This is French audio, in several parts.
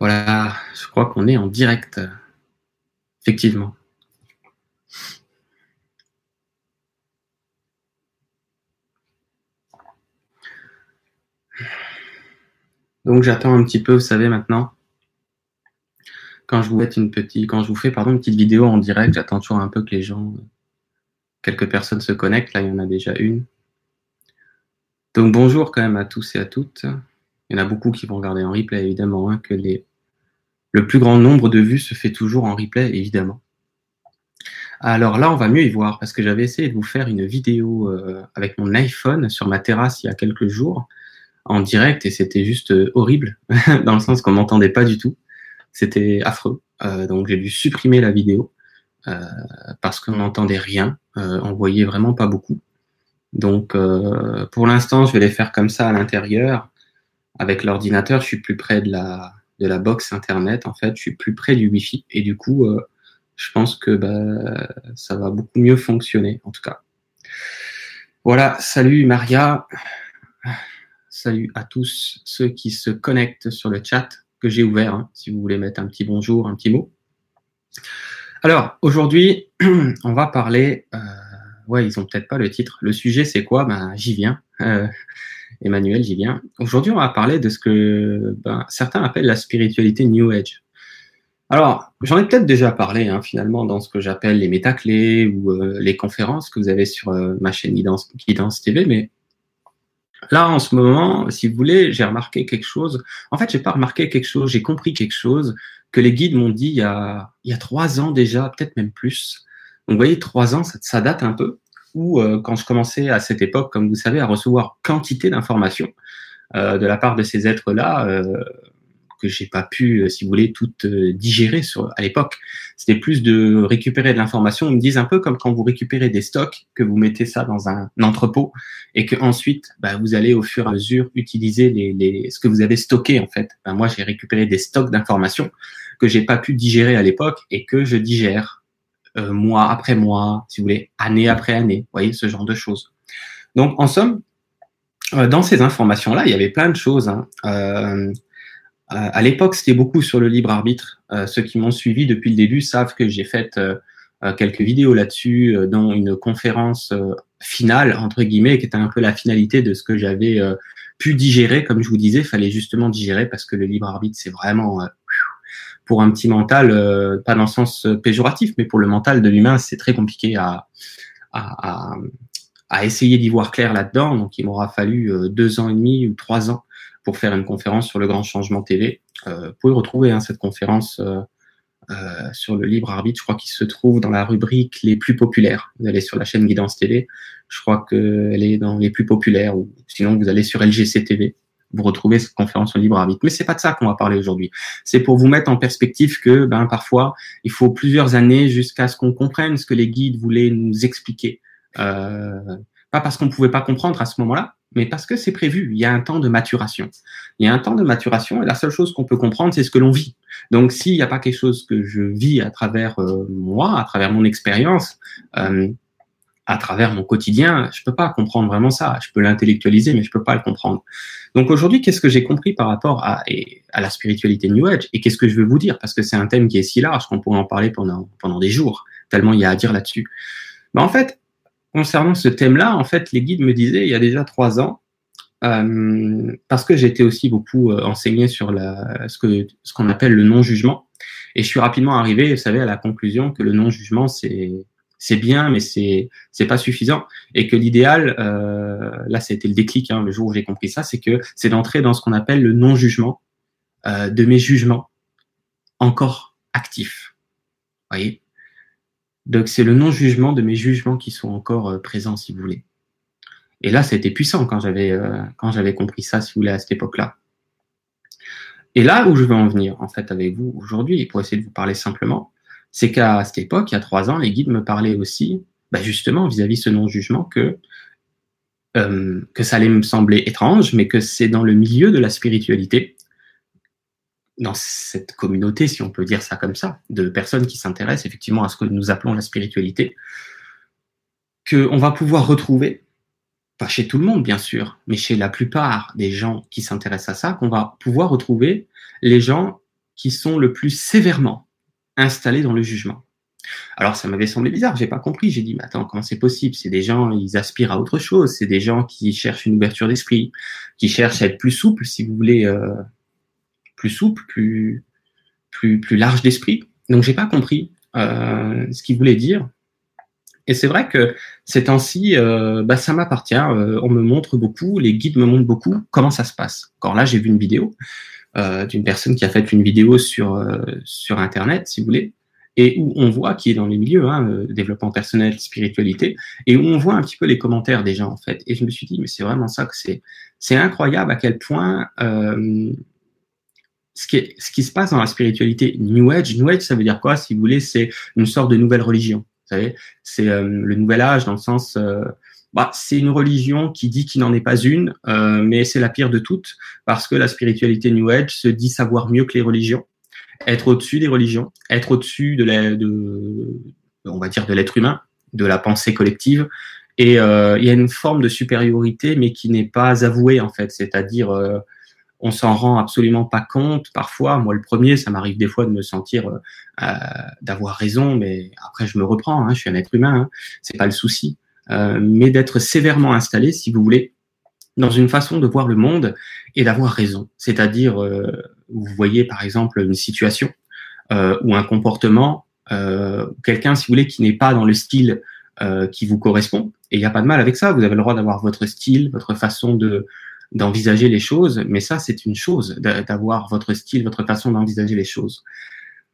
Voilà, je crois qu'on est en direct. Effectivement. Donc j'attends un petit peu, vous savez maintenant. Quand je vous fais une petite, quand une petite vidéo en direct, j'attends toujours un peu que les gens, quelques personnes se connectent. Là, il y en a déjà une. Donc bonjour quand même à tous et à toutes. Il y en a beaucoup qui vont regarder en replay évidemment, hein, que les le plus grand nombre de vues se fait toujours en replay, évidemment. Alors là, on va mieux y voir parce que j'avais essayé de vous faire une vidéo euh, avec mon iPhone sur ma terrasse il y a quelques jours en direct et c'était juste euh, horrible dans le sens qu'on m'entendait pas du tout. C'était affreux. Euh, donc j'ai dû supprimer la vidéo parce qu'on n'entendait rien. on voyait vraiment pas beaucoup. Donc pour l'instant, je vais les faire comme ça à l'intérieur avec l'ordinateur. Je suis plus près de la de la box internet, en fait, je suis plus près du Wi-Fi et du coup, euh, je pense que bah, ça va beaucoup mieux fonctionner, en tout cas. Voilà, salut Maria, salut à tous ceux qui se connectent sur le chat que j'ai ouvert, hein, si vous voulez mettre un petit bonjour, un petit mot. Alors, aujourd'hui, on va parler, euh, ouais, ils ont peut-être pas le titre. Le sujet, c'est quoi? Ben, j'y viens. Euh, Emmanuel j'y viens. Aujourd'hui, on va parler de ce que ben, certains appellent la spiritualité New Age. Alors, j'en ai peut-être déjà parlé hein, finalement dans ce que j'appelle les métaclés ou euh, les conférences que vous avez sur euh, ma chaîne Guidance, TV, mais là, en ce moment, si vous voulez, j'ai remarqué quelque chose. En fait, j'ai pas remarqué quelque chose, j'ai compris quelque chose que les guides m'ont dit il y, a, il y a trois ans déjà, peut-être même plus. Donc, vous voyez, trois ans, ça, ça date un peu où, euh, quand je commençais à cette époque, comme vous savez, à recevoir quantité d'informations euh, de la part de ces êtres-là, euh, que j'ai pas pu, si vous voulez, toutes digérer sur, à l'époque. C'était plus de récupérer de l'information. Ils me disent un peu comme quand vous récupérez des stocks, que vous mettez ça dans un, entrepôt et que ensuite, bah, vous allez au fur et à mesure utiliser les, les ce que vous avez stocké en fait. Ben, moi, j'ai récupéré des stocks d'informations que j'ai pas pu digérer à l'époque et que je digère euh, mois après mois, si vous voulez, année après année, vous voyez, ce genre de choses. Donc, en somme, euh, dans ces informations-là, il y avait plein de choses. Hein. Euh, à l'époque, c'était beaucoup sur le libre arbitre. ceux qui m'ont suivi depuis le début savent que j'ai fait quelques vidéos là-dessus, dont une conférence finale, entre guillemets, qui était un peu la finalité de ce que j'avais pu digérer. Comme je vous disais, fallait justement digérer parce que le libre arbitre, c'est vraiment pour un petit mental, euh, pas dans le sens euh, péjoratif, mais pour le mental de l'humain, c'est très compliqué à, à, à, essayer d'y voir clair là-dedans. Donc, il m'aura fallu euh, deux ans et demi ou trois ans pour faire une conférence sur le grand changement TV. vous pouvez retrouver hein, cette conférence sur le libre arbitre. Je crois qu'il se trouve dans la rubrique les plus populaires. Vous allez sur la chaîne Guidance TV. Je crois qu'elle est dans les plus populaires. Ou sinon, vous allez sur LGC TV vous retrouvez cette conférence sur libre arbitre. Mais c'est pas de ça qu'on va parler aujourd'hui. C'est pour vous mettre en perspective que, ben, parfois, il faut plusieurs années jusqu'à ce qu'on comprenne ce que les guides voulaient nous expliquer. Euh, pas parce qu'on pouvait pas comprendre à ce moment-là, mais parce que c'est prévu. Il y a un temps de maturation. Il y a un temps de maturation et la seule chose qu'on peut comprendre, c'est ce que l'on vit. Donc, s'il n'y a pas quelque chose que je vis à travers euh, moi, à travers mon expérience, euh, à travers mon quotidien, je peux pas comprendre vraiment ça. Je peux l'intellectualiser, mais je peux pas le comprendre. Donc aujourd'hui, qu'est-ce que j'ai compris par rapport à, à la spiritualité New Age et qu'est-ce que je veux vous dire? Parce que c'est un thème qui est si large qu'on pourrait en parler pendant, pendant des jours, tellement il y a à dire là-dessus. Mais en fait, concernant ce thème-là, en fait, les guides me disaient il y a déjà trois ans, euh, parce que j'étais aussi beaucoup euh, enseigné sur la, ce que ce qu'on appelle le non-jugement, et je suis rapidement arrivé, vous savez, à la conclusion que le non-jugement, c'est c'est bien, mais c'est c'est pas suffisant. Et que l'idéal, euh, là, été le déclic, hein, le jour où j'ai compris ça, c'est que c'est d'entrer dans ce qu'on appelle le non-jugement euh, de mes jugements encore actifs. Voyez? Donc c'est le non-jugement de mes jugements qui sont encore euh, présents, si vous voulez. Et là, été puissant quand j'avais euh, quand j'avais compris ça, si vous voulez, à cette époque-là. Et là où je veux en venir, en fait, avec vous aujourd'hui, pour essayer de vous parler simplement, c'est qu'à cette époque, il y a trois ans, les guides me parlaient aussi, bah justement, vis-à-vis ce non-jugement, que, euh, que ça allait me sembler étrange, mais que c'est dans le milieu de la spiritualité, dans cette communauté, si on peut dire ça comme ça, de personnes qui s'intéressent effectivement à ce que nous appelons la spiritualité, qu'on va pouvoir retrouver, pas chez tout le monde bien sûr, mais chez la plupart des gens qui s'intéressent à ça, qu'on va pouvoir retrouver les gens qui sont le plus sévèrement installés dans le jugement. Alors ça m'avait semblé bizarre, j'ai pas compris. J'ai dit, mais attends, comment c'est possible? C'est des gens, ils aspirent à autre chose. C'est des gens qui cherchent une ouverture d'esprit, qui cherchent à être plus souples, si vous voulez, euh, plus souple, plus plus plus large d'esprit. Donc j'ai pas compris euh, ce qu'il voulait dire. Et c'est vrai que ces temps-ci, euh, bah, ça m'appartient. Euh, on me montre beaucoup, les guides me montrent beaucoup comment ça se passe. Encore là, j'ai vu une vidéo d'une personne qui a fait une vidéo sur euh, sur Internet, si vous voulez, et où on voit qui est dans les milieux, hein, euh, développement personnel, spiritualité, et où on voit un petit peu les commentaires des gens en fait. Et je me suis dit, mais c'est vraiment ça que c'est, c'est incroyable à quel point euh, ce, qui ce qui se passe dans la spiritualité New Age, New Age, ça veut dire quoi Si vous voulez, c'est une sorte de nouvelle religion. Vous savez, c'est euh, le nouvel âge dans le sens, euh, bah, c'est une religion qui dit qu'il n'en est pas une, euh, mais c'est la pire de toutes parce que la spiritualité New Age se dit savoir mieux que les religions être au-dessus des religions, être au-dessus de, la, de, on va dire, de l'être humain, de la pensée collective. Et euh, il y a une forme de supériorité, mais qui n'est pas avouée en fait. C'est-à-dire, euh, on s'en rend absolument pas compte parfois. Moi, le premier, ça m'arrive des fois de me sentir euh, d'avoir raison, mais après je me reprends. Hein, je suis un être humain, hein, c'est pas le souci. Euh, mais d'être sévèrement installé, si vous voulez, dans une façon de voir le monde et d'avoir raison. C'est-à-dire, euh, vous voyez par exemple une situation euh, ou un comportement, quelqu'un, si vous voulez, qui n'est pas dans le style qui vous correspond. Et il n'y a pas de mal avec ça. Vous avez le droit d'avoir votre style, votre façon de d'envisager les choses, mais ça c'est une chose d'avoir votre style, votre façon d'envisager les choses.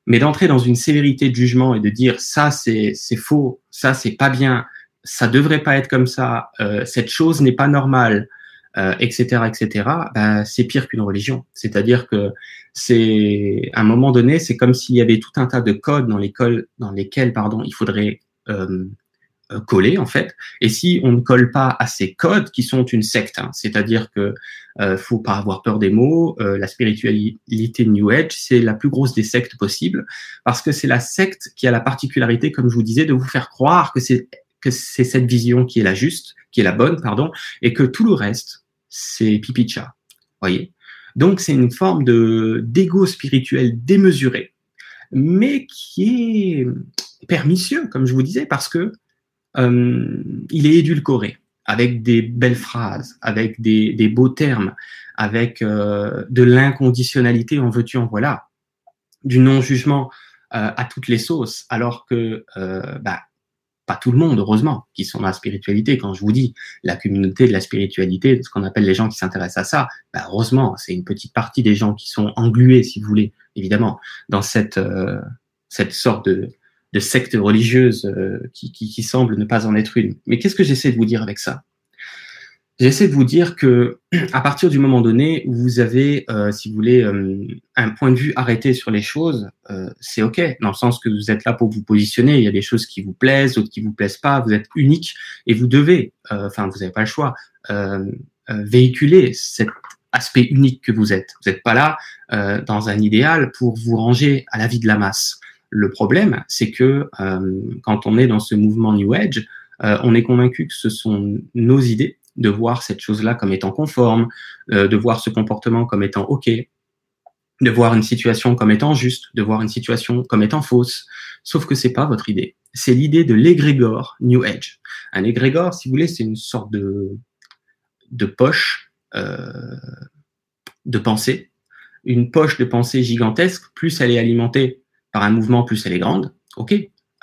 Mais d'entrer dans une sévérité de jugement et de dire ça c'est faux, ça c'est pas bien, ça devrait pas être comme ça, euh, cette chose n'est pas normale, euh, etc., etc., ben, c'est pire qu'une religion. C'est-à-dire que c'est, à un moment donné, c'est comme s'il y avait tout un tas de codes dans l'école, dans lesquels, pardon, il faudrait euh, euh, coller en fait. Et si on ne colle pas à ces codes qui sont une secte, hein, c'est-à-dire que euh, faut pas avoir peur des mots, euh, la spiritualité New Age, c'est la plus grosse des sectes possibles parce que c'est la secte qui a la particularité, comme je vous disais, de vous faire croire que c'est que c'est cette vision qui est la juste, qui est la bonne, pardon, et que tout le reste, c'est pipi chat. Voyez? Donc c'est une forme de d'ego spirituel démesuré, mais qui est pernicieux, comme je vous disais, parce que euh, il est édulcoré avec des belles phrases, avec des, beaux termes, avec euh, de l'inconditionnalité en veux-tu en voilà, du non-jugement euh, à toutes les sauces, alors que bah, pas tout le monde, heureusement, qui sont dans la spiritualité. Quand je vous dis la communauté de la spiritualité, ce qu'on appelle les gens qui s'intéressent à ça, bah, heureusement, c'est une petite partie des gens qui sont englués, si vous voulez, évidemment, dans cette, euh, cette sorte de, secte religieuse euh, qui, qui semble ne pas en être une. Mais qu'est-ce que j'essaie de vous dire avec ça? J'essaie de vous dire que à partir du moment donné où vous avez, euh, si vous voulez, euh, un point de vue arrêté sur les choses, euh, c'est ok, dans le sens que vous êtes là pour vous positionner. Il y a des choses qui vous plaisent, d'autres qui vous plaisent pas. Vous êtes unique et vous devez, euh, enfin, vous n'avez pas le choix, euh, véhiculer cet aspect unique que vous êtes. Vous n'êtes pas là dans un idéal pour vous ranger à la vie de la masse. Le problème, c'est que quand on est dans ce mouvement New Age, on est convaincu que ce sont nos idées de voir cette chose-là comme étant conforme, euh, de voir ce comportement comme étant OK, de voir une situation comme étant juste, de voir une situation comme étant fausse. Sauf que c'est pas votre idée. C'est l'idée de l'égrégore New Age. Un égrégore, si vous voulez, c'est une sorte de, de poche euh, de pensée. Une poche de pensée gigantesque, plus elle est alimentée par un mouvement, plus elle est grande. OK,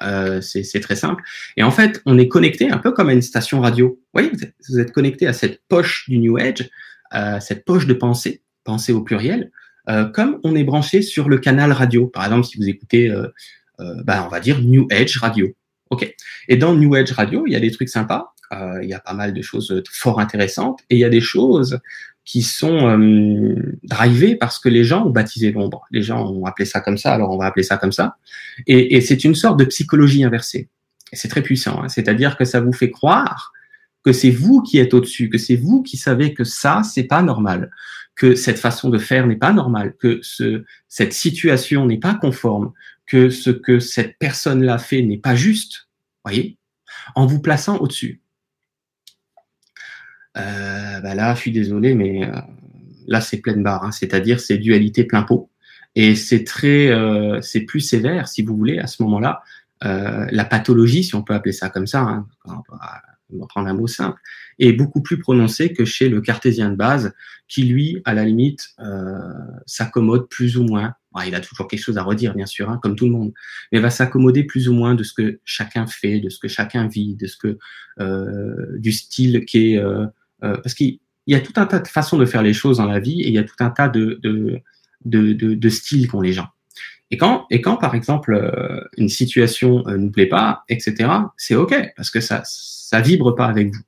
euh, c'est très simple. Et en fait, on est connecté un peu comme à une station radio. Vous voyez, vous êtes, connecté à cette poche du New Age, à cette poche de pensée, pensée au pluriel, euh, comme on est branché sur le canal radio. Par exemple, si vous écoutez, euh, bah, on va dire New Age Radio. Ok. Et dans New Age Radio, il y a des trucs sympas. il y a pas mal de choses fort intéressantes et il y a des choses qui sont euh, drivés parce que les gens ont baptisé l'ombre. Les gens ont appelé ça comme ça, alors on va appeler ça comme ça. Et, c'est une sorte de psychologie inversée. C'est très puissant. Hein. C'est-à-dire que ça vous fait croire que c'est vous qui êtes au-dessus, que c'est vous qui savez que ça, c'est pas normal, que cette façon de faire n'est pas normale, que ce, cette situation n'est pas conforme, que ce que cette personne-là fait n'est pas juste. Voyez, en vous plaçant au-dessus. Euh, bah là, je suis désolé, mais euh, là, c'est pleine barre. Hein. C'est-à-dire, c'est dualité plein pot. Et c'est très, euh, c'est plus sévère, si vous voulez, à ce moment-là. La pathologie, si on peut appeler ça comme ça, hein, on va prendre un mot simple, est beaucoup plus prononcée que chez le cartésien de base, qui lui, à la limite, euh, s'accommode plus ou moins. il a toujours quelque chose à redire, bien sûr, hein, comme tout le monde, mais va s'accommoder plus ou moins de ce que chacun fait, de ce que chacun vit, de ce que euh, du style qui est, euh, euh parce qu'il y a tout un tas de façons de faire les choses dans la vie et il y a tout un tas de de de, de, styles qu'ont les gens. Et quand, et quand par exemple euh, une situation ne nous plaît pas, etc., c'est ok parce que ça ça vibre pas avec vous.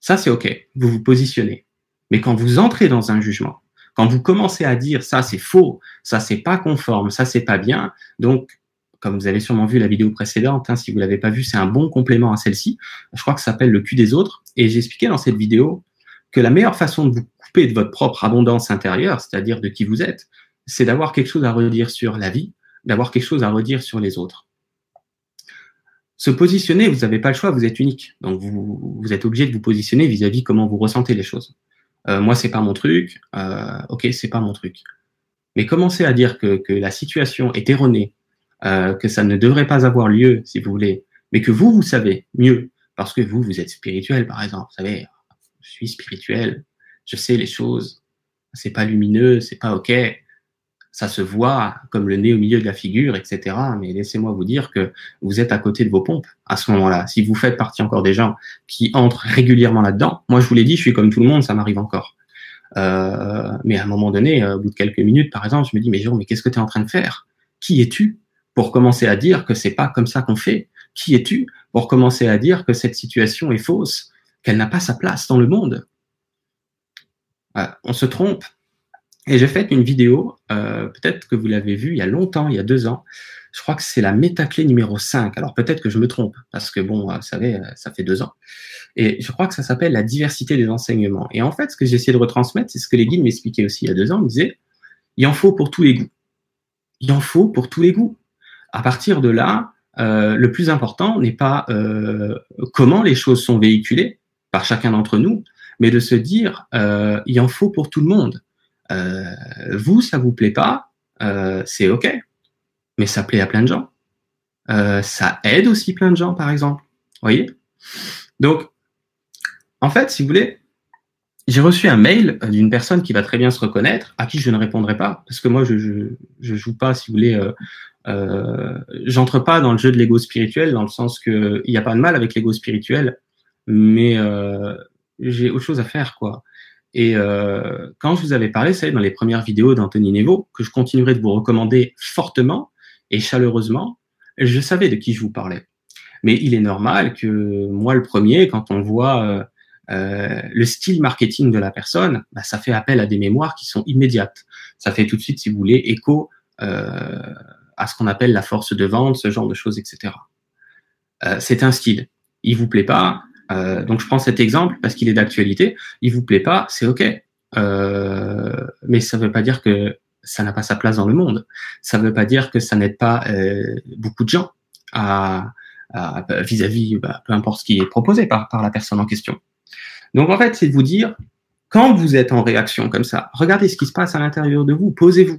Ça c'est ok, vous vous positionnez. Mais quand vous entrez dans un jugement, quand vous commencez à dire ça c'est faux, ça c'est pas conforme, ça c'est pas bien, donc comme vous avez sûrement vu la vidéo précédente, hein, si vous l'avez pas vu, c'est un bon complément à celle-ci. Je crois que ça s'appelle le cul des autres. Et j'expliquais dans cette vidéo que la meilleure façon de vous couper de votre propre abondance intérieure, c'est-à-dire de qui vous êtes, c'est d'avoir quelque chose à redire sur la vie, d'avoir quelque chose à redire sur les autres. Se positionner, vous n'avez pas le choix, vous êtes unique. Donc vous, êtes obligé de vous positionner vis-à-vis comment vous ressentez les choses. Euh, moi, c'est pas mon truc. Euh, ok, c'est pas mon truc. Mais commencer à dire que la situation est erronée, euh, que ça ne devrait pas avoir lieu, si vous voulez, mais que vous, vous savez mieux, parce que vous, vous êtes spirituel, par exemple. Vous savez, je suis spirituel, je sais les choses, c'est pas lumineux, c'est pas ok ça se voit comme le nez au milieu de la figure, etc. Mais laissez-moi vous dire que vous êtes à côté de vos pompes à ce moment-là. Si vous faites partie encore des gens qui entrent régulièrement là-dedans, moi je vous l'ai dit, je suis comme tout le monde, ça m'arrive encore. Euh, mais à un moment donné, euh, au bout de quelques minutes, par exemple, je me dis, mais Jérôme, mais qu'est-ce que tu es en train de faire? Qui es-tu? Pour commencer à dire que c'est pas comme ça qu'on fait Qui es-tu pour commencer à dire que cette situation est fausse, qu'elle n'a pas sa place dans le monde? Euh, On se trompe et j'ai fait une vidéo, euh, peut-être que vous l'avez vue il y a longtemps, il y a deux ans. Je crois que c'est la métaclé numéro 5. Alors peut-être que je me trompe, parce que bon, vous savez, euh, ça fait deux ans. Et je crois que ça s'appelle la diversité des enseignements. Et en fait, ce que j'ai essayé de retransmettre, c'est ce que les guides m'expliquaient aussi il y a deux ans. Ils disaient, il en faut pour tous les goûts. Il en faut pour tous les goûts. À partir de là, euh, le plus important n'est pas euh, comment les choses sont véhiculées par chacun d'entre nous, mais de se dire, euh, il en faut pour tout le monde. Vous, ça vous plaît pas, c'est ok, mais ça plaît à plein de gens. Ça aide aussi plein de gens, par exemple. Voyez? Donc, en fait, si vous voulez, j'ai reçu un mail d'une personne qui va très bien se reconnaître, à qui je ne répondrai pas, parce que moi, je je joue pas, si vous voulez, euh, j'entre pas dans le jeu de l'ego spirituel, dans le sens que il n'y a pas de mal avec l'ego spirituel, mais euh, j'ai autre chose à faire, quoi. Et euh, quand je vous avais parlé, c'est dans les premières vidéos d'Anthony Nevo, que je continuerai de vous recommander fortement et chaleureusement, je savais de qui je vous parlais. Mais il est normal que moi, le premier, quand on voit euh, euh, le style marketing de la personne, bah, ça fait appel à des mémoires qui sont immédiates. Ça fait tout de suite, si vous voulez, écho euh, à ce qu'on appelle la force de vente, ce genre de choses, etc. Euh, c'est un style. Il vous plaît pas, euh, donc je prends cet exemple parce qu'il est d'actualité. Il vous plaît pas, c'est ok. Euh, mais ça ne veut pas dire que ça n'a pas sa place dans le monde. Ça ne veut pas dire que ça n'aide pas euh, beaucoup de gens à vis-à-vis, bah, peu importe ce qui est proposé par, par la personne en question. Donc en fait, c'est de vous dire, quand vous êtes en réaction comme ça, regardez ce qui se passe à l'intérieur de vous, posez-vous.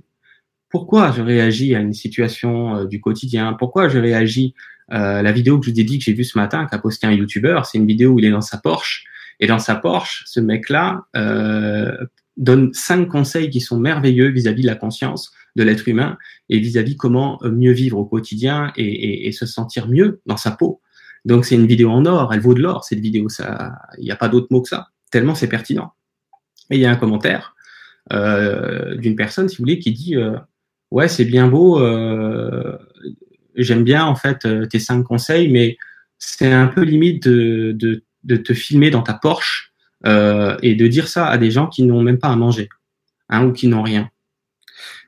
Pourquoi je réagis à une situation euh, du quotidien? Pourquoi je réagis euh, la vidéo que je vous ai dit que j'ai vue ce matin, qu'a posté un YouTuber, c'est une vidéo où il est dans sa Porsche. Et dans sa Porsche, ce mec-là euh, donne cinq conseils qui sont merveilleux vis-à-vis de la conscience de l'être humain et vis-à-vis comment mieux vivre au quotidien et, se sentir mieux dans sa peau. Donc c'est une vidéo en or, elle vaut de l'or cette vidéo. Ça, il n'y a pas d'autre mot que ça. Tellement c'est pertinent. Et il y a un commentaire euh, d'une personne, si vous voulez, qui dit euh, ouais c'est bien beau euh, j'aime bien en fait euh, tes cinq conseils, mais c'est un peu limite de, de, de, te filmer dans ta Porsche euh, et de dire ça à des gens qui n'ont même pas à manger hein, ou qui n'ont rien.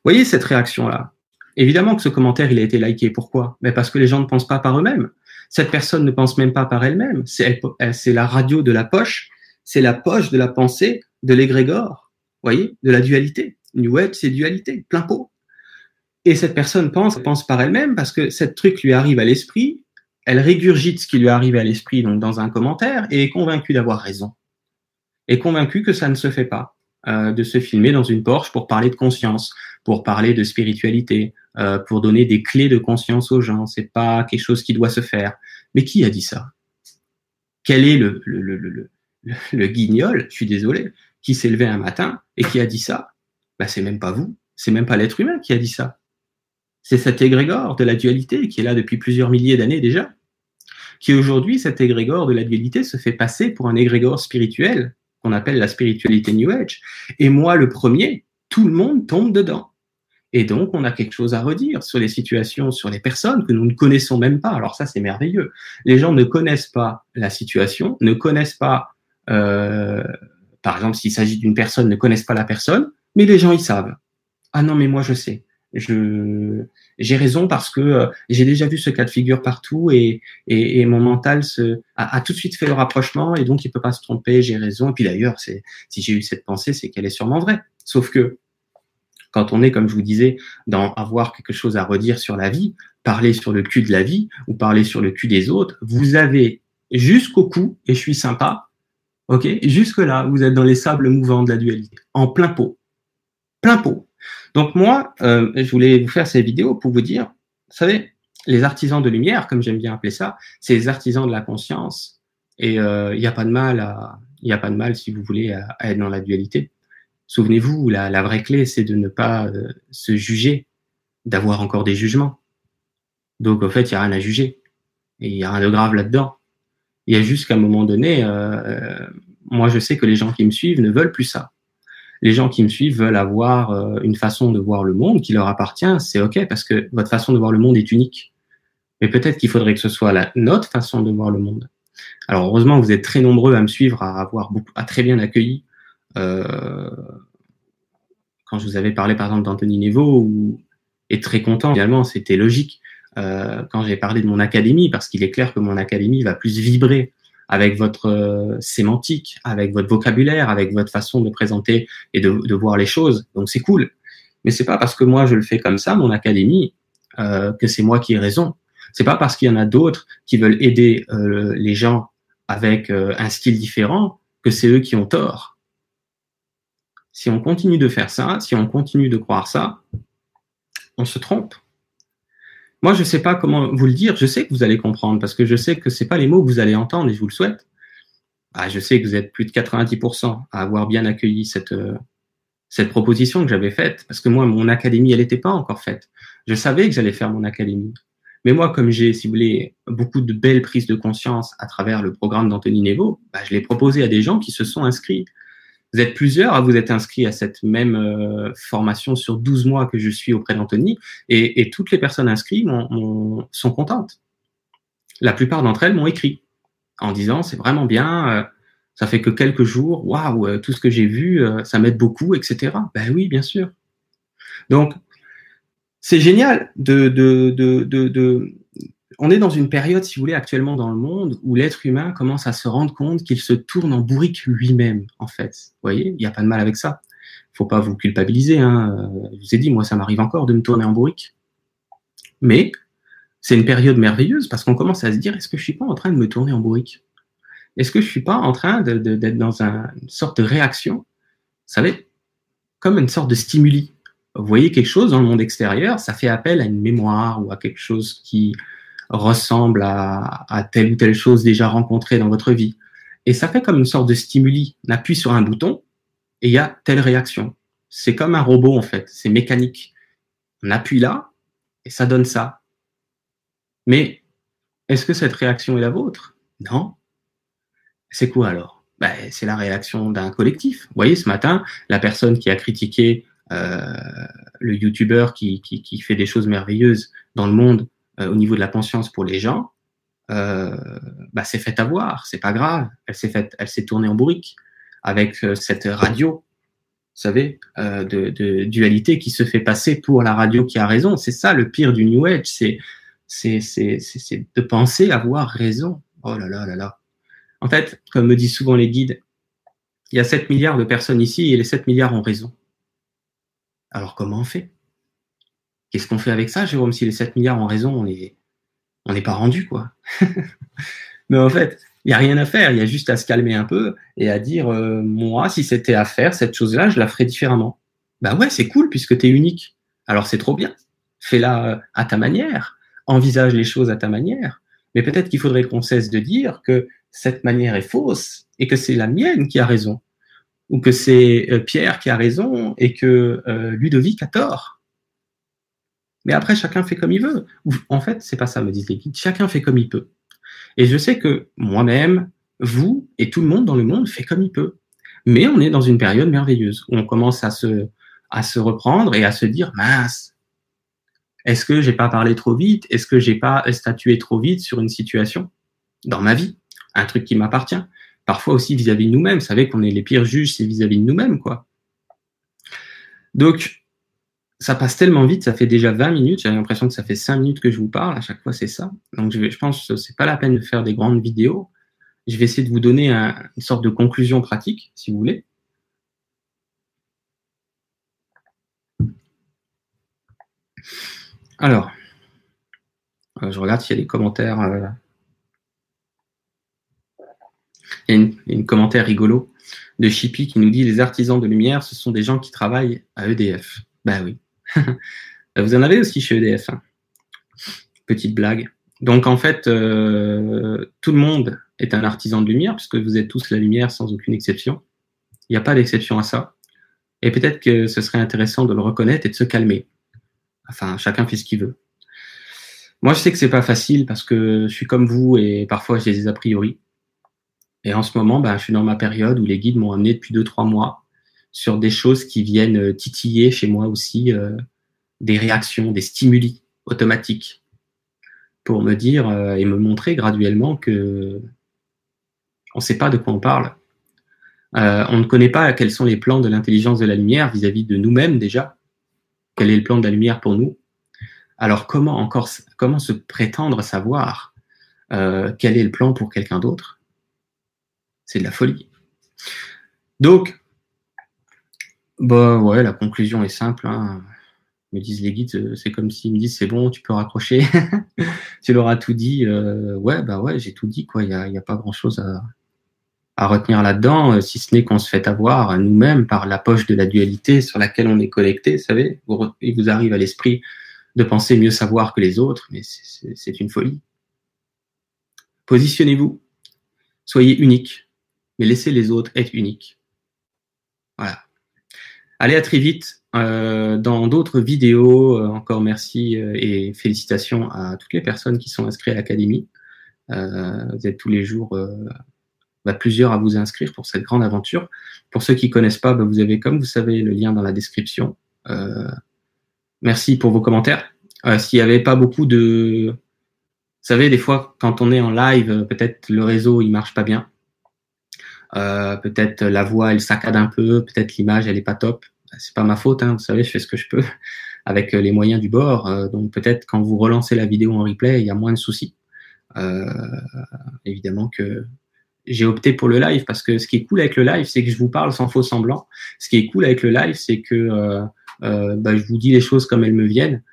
Voyez cette réaction-là? Évidemment que ce commentaire, il a été liké. Pourquoi? Mais Parce que les gens ne pensent pas par eux-mêmes. Cette personne ne pense même pas par elle-même. C'est la radio de la poche, c'est la poche de la pensée de l'égrégore. Voyez De la dualité. New Age, c'est dualité, plein pot. Et cette personne pense, pense par elle-même parce que cette truc lui arrive à l'esprit, elle régurgite ce qui lui arrive à l'esprit donc dans un commentaire et est convaincue d'avoir raison. Est convaincue que ça ne se fait pas. euh, de se filmer dans une Porsche pour parler de conscience, pour parler de spiritualité, euh, pour donner des clés de conscience aux gens. C'est pas quelque chose qui doit se faire. Mais qui a dit ça? Quel est le, le, le, le, le guignol, je suis désolé, qui s'est levé un matin et qui a dit ça? Bah, C'est même pas vous, c'est même pas l'être humain qui a dit ça. C'est cet égrégore de la dualité qui est là depuis plusieurs milliers d'années déjà, qui aujourd'hui, cet égrégore de la dualité se fait passer pour un égrégore spirituel qu'on appelle la spiritualité New Age. Et moi, le premier, tout le monde tombe dedans. Et donc, on a quelque chose à redire sur les situations, sur les personnes que nous ne connaissons même pas. Alors ça, c'est merveilleux. Les gens ne connaissent pas la situation, ne connaissent pas, euh, par exemple, s'il s'agit d'une personne, ne connaissent pas la personne, mais les gens, ils savent. Ah non, mais moi, je sais. Je j'ai raison parce que euh, j'ai déjà vu ce cas de figure partout et, et, et mon mental se, a, a, tout de suite fait le rapprochement et donc il peut pas se tromper. J'ai raison. Et puis d'ailleurs, c'est si j'ai eu cette pensée, c'est qu'elle est sûrement vraie. Sauf que quand on est, comme je vous disais, dans avoir quelque chose à redire sur la vie, parler sur le cul de la vie ou parler sur le cul des autres, vous avez jusqu'au cou, et je suis sympa, ok, jusque là, vous êtes dans les sables mouvants de la dualité, en plein pot, plein pot. Donc moi, euh, je voulais vous faire ces vidéos pour vous dire, vous savez, les artisans de lumière, comme j'aime bien appeler ça, c'est les artisans de la conscience, et euh, il n'y a pas de mal il n'y a pas de mal si vous voulez à, être dans la dualité. Souvenez-vous, la, la, vraie clé, c'est de ne pas euh, se juger, d'avoir encore des jugements. Donc, en fait, il n'y a rien à juger. Et il n'y a rien de grave là-dedans. Il y a juste qu'à un moment donné, moi, je sais que les gens qui me suivent ne veulent plus ça. Les gens qui me suivent veulent avoir euh, une façon de voir le monde qui leur appartient. C'est OK parce que votre façon de voir le monde est unique. Mais peut-être qu'il faudrait que ce soit la, notre façon de voir le monde. Alors, heureusement, vous êtes très nombreux à me suivre, à avoir beaucoup, à très bien accueilli euh, quand je vous avais parlé par exemple d'Anthony Nevo, où, et très content, finalement, c'était logique. Euh, quand j'ai parlé de mon académie, parce qu'il est clair que mon académie va plus vibrer avec votre euh, sémantique, avec votre vocabulaire, avec votre façon de présenter et de, de voir les choses. Donc c'est cool. Mais c'est pas parce que moi je le fais comme ça, mon académie, euh, que c'est moi qui ai raison. C'est pas parce qu'il y en a d'autres qui veulent aider euh, les gens avec euh, un style différent que c'est eux qui ont tort. Si on continue de faire ça, si on continue de croire ça, on se trompe. Moi, je ne sais pas comment vous le dire. Je sais que vous allez comprendre parce que je sais que c'est pas les mots que vous allez entendre et je vous le souhaite. Ah, je sais que vous êtes plus de 90% à avoir bien accueilli cette, euh, cette proposition que j'avais faite parce que moi, mon académie, elle n'était pas encore faite. Je savais que j'allais faire mon académie. Mais moi, comme j'ai, si vous voulez, beaucoup de belles prises de conscience à travers le programme d'Anthony Nevo, bah, je l'ai proposé à des gens qui se sont inscrits. Vous êtes plusieurs à vous être inscrits à cette même euh, formation sur 12 mois que je suis auprès d'Anthony et, et, toutes les personnes inscrites sont contentes. La plupart d'entre elles m'ont écrit en disant c'est vraiment bien, euh, ça fait que quelques jours, waouh, euh, tout ce que j'ai vu, ça m'aide beaucoup, etc. Ben oui, bien sûr. Donc, c'est génial de, de, de, de, on est dans une période, si vous voulez, actuellement dans le monde où l'être humain commence à se rendre compte qu'il se tourne en bourrique lui-même, en fait. Vous voyez, il n'y a pas de mal avec ça. Faut pas vous culpabiliser. Hein. Je vous ai dit, moi, ça m'arrive encore de me tourner en bourrique. Mais c'est une période merveilleuse parce qu'on commence à se dire, est-ce que je suis pas en train de me tourner en bourrique? Est-ce que je suis pas en train d'être dans un, une sorte de réaction Vous savez, comme une sorte de stimuli? Vous voyez quelque chose dans le monde extérieur, ça fait appel à une mémoire ou à quelque chose qui ressemble à, telle ou telle chose déjà rencontrée dans votre vie. Et ça fait comme une sorte de stimuli. On appuie sur un bouton et il y a telle réaction. C'est comme un robot en fait, c'est mécanique. On appuie là et ça donne ça. Mais est-ce que cette réaction est la vôtre? Non. C'est quoi alors? Ben, C'est la réaction d'un collectif. Vous voyez, ce matin, la personne qui a critiqué euh, le youtubeur qui, fait des choses merveilleuses dans le monde euh, au niveau de la conscience pour les gens, euh, bah, s'est fait avoir, c'est pas grave. Elle s'est fait, elle s'est tournée en bourrique avec euh, cette radio, vous savez, euh, de, dualité qui se fait passer pour la radio qui a raison. C'est ça le pire du New Age, c'est c'est c'est c'est de penser avoir raison. Oh là là là là. En fait, comme me disent souvent les guides, il y a 7 milliards de personnes ici et les 7 milliards ont raison. Alors comment on fait? Qu'est-ce qu'on fait avec ça, Jérôme Si les 7 milliards ont raison, on n'est pas rendu, quoi? Mais en fait, Il n'y a rien à faire, il y a juste à se calmer un peu et à dire, euh, moi, si c'était à faire, cette chose-là, je la ferais différemment. Bah ouais, c'est cool puisque tu es unique. Alors c'est trop bien. Fais-la à ta manière. Envisage les choses à ta manière. Mais peut-être qu'il faudrait qu'on cesse de dire que cette manière est fausse et que c'est la mienne qui a raison. Ou que c'est euh, Pierre qui a raison et que euh, Ludovic a tort. Mais après, chacun fait comme il veut. En fait, c'est pas ça, me disent les guides. Chacun fait comme il peut. Et je sais que moi-même, vous et tout le monde dans le monde fait comme il peut. Mais on est dans une période merveilleuse où on commence à se, à se reprendre et à se dire, mince, est-ce que j'ai pas parlé trop vite? Est-ce que j'ai pas statué trop vite sur une situation dans ma vie? Un truc qui m'appartient. Parfois aussi vis-à-vis de nous-mêmes. Vous savez qu'on est les pires juges, c'est vis-à-vis de nous-mêmes, quoi. Donc, ça passe tellement vite, ça fait déjà 20 minutes, j'ai l'impression que ça fait 5 minutes que je vous parle, à chaque fois c'est ça. Donc je, pense que c'est pas la peine de faire des grandes vidéos. Je vais essayer de vous donner une sorte de conclusion pratique, si vous voulez. Alors, euh, je regarde s'il y a des commentaires. Euh. Il y a une, commentaire rigolo de Chippy qui nous dit les artisans de lumière, ce sont des gens qui travaillent à EDF. Ben oui. Vous en avez aussi chez EDF. Hein. Petite blague. Donc en fait, euh, tout le monde est un artisan de lumière, puisque vous êtes tous la lumière sans aucune exception. Il n'y a pas d'exception à ça. Et peut-être que ce serait intéressant de le reconnaître et de se calmer. Enfin, chacun fait ce qu'il veut. Moi, je sais que c'est pas facile parce que je suis comme vous et parfois j'ai des a priori. Et en ce moment, ben, je suis dans ma période où les guides m'ont amené depuis deux, trois mois sur des choses qui viennent euh, titiller chez moi aussi euh, des réactions, des stimuli automatiques pour me dire euh, et me montrer graduellement que on ne sait pas de quoi on parle. on ne connaît pas quels sont les plans de l'intelligence de la lumière vis-à-vis de nous-mêmes déjà. Quel est le plan de la lumière pour nous? Alors comment encore comment se prétendre savoir quel est le plan pour quelqu'un d'autre? C'est de la folie. Donc bah ouais, la conclusion est simple. Hein. Me disent les guides, euh, c'est comme s'ils me disent c'est bon, tu peux raccrocher, tu leur as tout dit. Euh, ouais, bah ouais, j'ai tout dit quoi. Il y a, y a, pas grand chose à, à retenir là-dedans, euh, si ce n'est qu'on se fait avoir nous-mêmes par la poche de la dualité sur laquelle on est connecté. Vous savez, il vous arrive à l'esprit de penser mieux savoir que les autres, mais c'est une folie. Positionnez-vous, soyez unique, mais laissez les autres être uniques. Voilà. Allez, à très vite euh, dans d'autres vidéos. Euh, encore merci euh, et félicitations à toutes les personnes qui sont inscrites à l'académie. vous êtes tous les jours bah, plusieurs à vous inscrire pour cette grande aventure. Pour ceux qui connaissent pas, bah, vous avez, comme vous savez, le lien dans la description. merci pour vos commentaires. S'il n'y avait pas beaucoup de... Vous savez, des fois, quand on est en live, peut-être le réseau, il marche pas bien. Euh, peut-être la voix elle saccade un peu, peut-être l'image elle est pas top. C'est pas ma faute, hein, vous savez, je fais ce que je peux avec euh, les moyens du bord. Euh, donc peut-être quand vous relancez la vidéo en replay, il y a moins de soucis. évidemment que j'ai opté pour le live parce que ce qui est cool avec le live, c'est que je vous parle sans faux semblant. Ce qui est cool avec le live, c'est que bah, je vous dis les choses comme elles me viennent.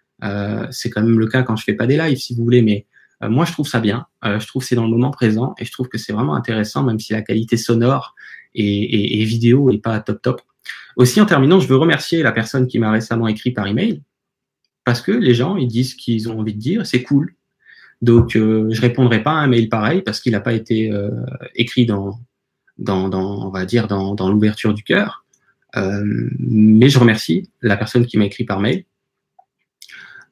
c'est quand même le cas quand je fais pas des lives, si vous voulez, mais euh, moi, je trouve ça bien. Euh, je trouve que c'est dans le moment présent et je trouve que c'est vraiment intéressant, même si la qualité sonore et, vidéo est pas top top. Aussi, en terminant, je veux remercier la personne qui m'a récemment écrit par email parce que les gens, ils disent ce qu'ils ont envie de dire, c'est cool. Donc, euh, je répondrai pas à un mail pareil parce qu'il n'a pas été écrit dans, on va dire, dans l'ouverture du cœur. mais je remercie la personne qui m'a écrit par mail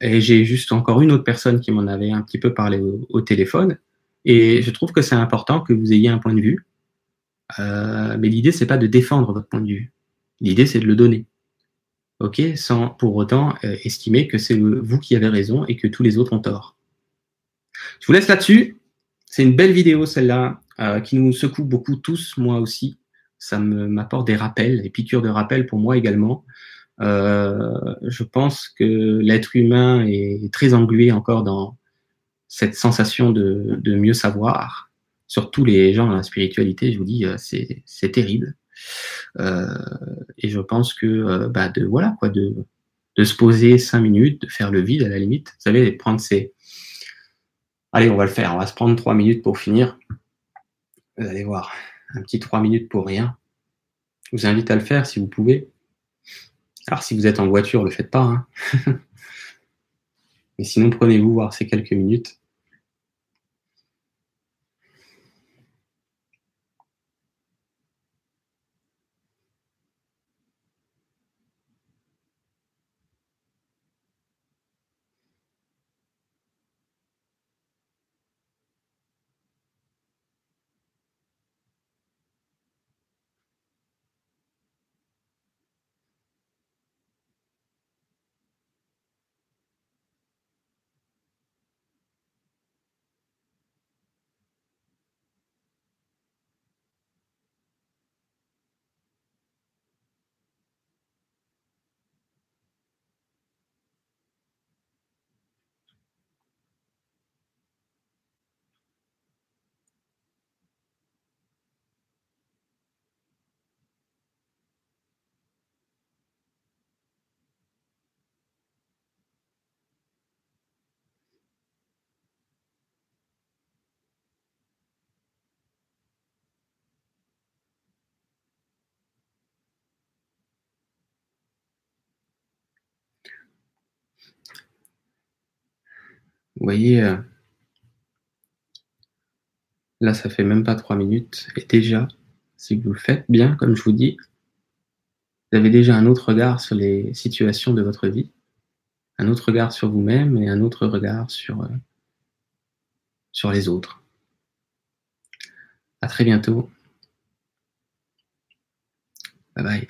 et j'ai juste encore une autre personne qui m'en avait un petit peu parlé au, téléphone. Et je trouve que c'est important que vous ayez un point de vue. Euh, mais l'idée, c'est pas de défendre votre point de vue. L'idée, c'est de le donner. OK? Sans pour autant euh, estimer que c'est vous qui avez raison et que tous les autres ont tort. Je vous laisse là-dessus. C'est une belle vidéo, celle-là, euh, qui nous secoue beaucoup tous, moi aussi. Ça m'apporte des rappels, des piqûres de rappel pour moi également. Euh, je pense que l'être humain est très englué encore dans cette sensation de, de mieux savoir. Surtout les gens dans la spiritualité, je vous dis, euh, c'est terrible. Euh, et je pense que bah de voilà quoi, de, de se poser cinq minutes, de faire le vide à la limite. Vous savez, prendre ces. Allez, on va le faire. On va se prendre trois minutes pour finir. Vous allez voir, un petit trois minutes pour rien. Je vous invite à le faire si vous pouvez. Alors si vous êtes en voiture, le faites pas. Hein. Mais sinon, prenez-vous voir ces quelques minutes. Vous voyez, euh, là, ça fait même pas trois minutes. Et déjà, si vous le faites bien, comme je vous dis, vous avez déjà un autre regard sur les situations de votre vie, un autre regard sur vous-même et un autre regard sur, euh, sur les autres. À très bientôt. Bye bye.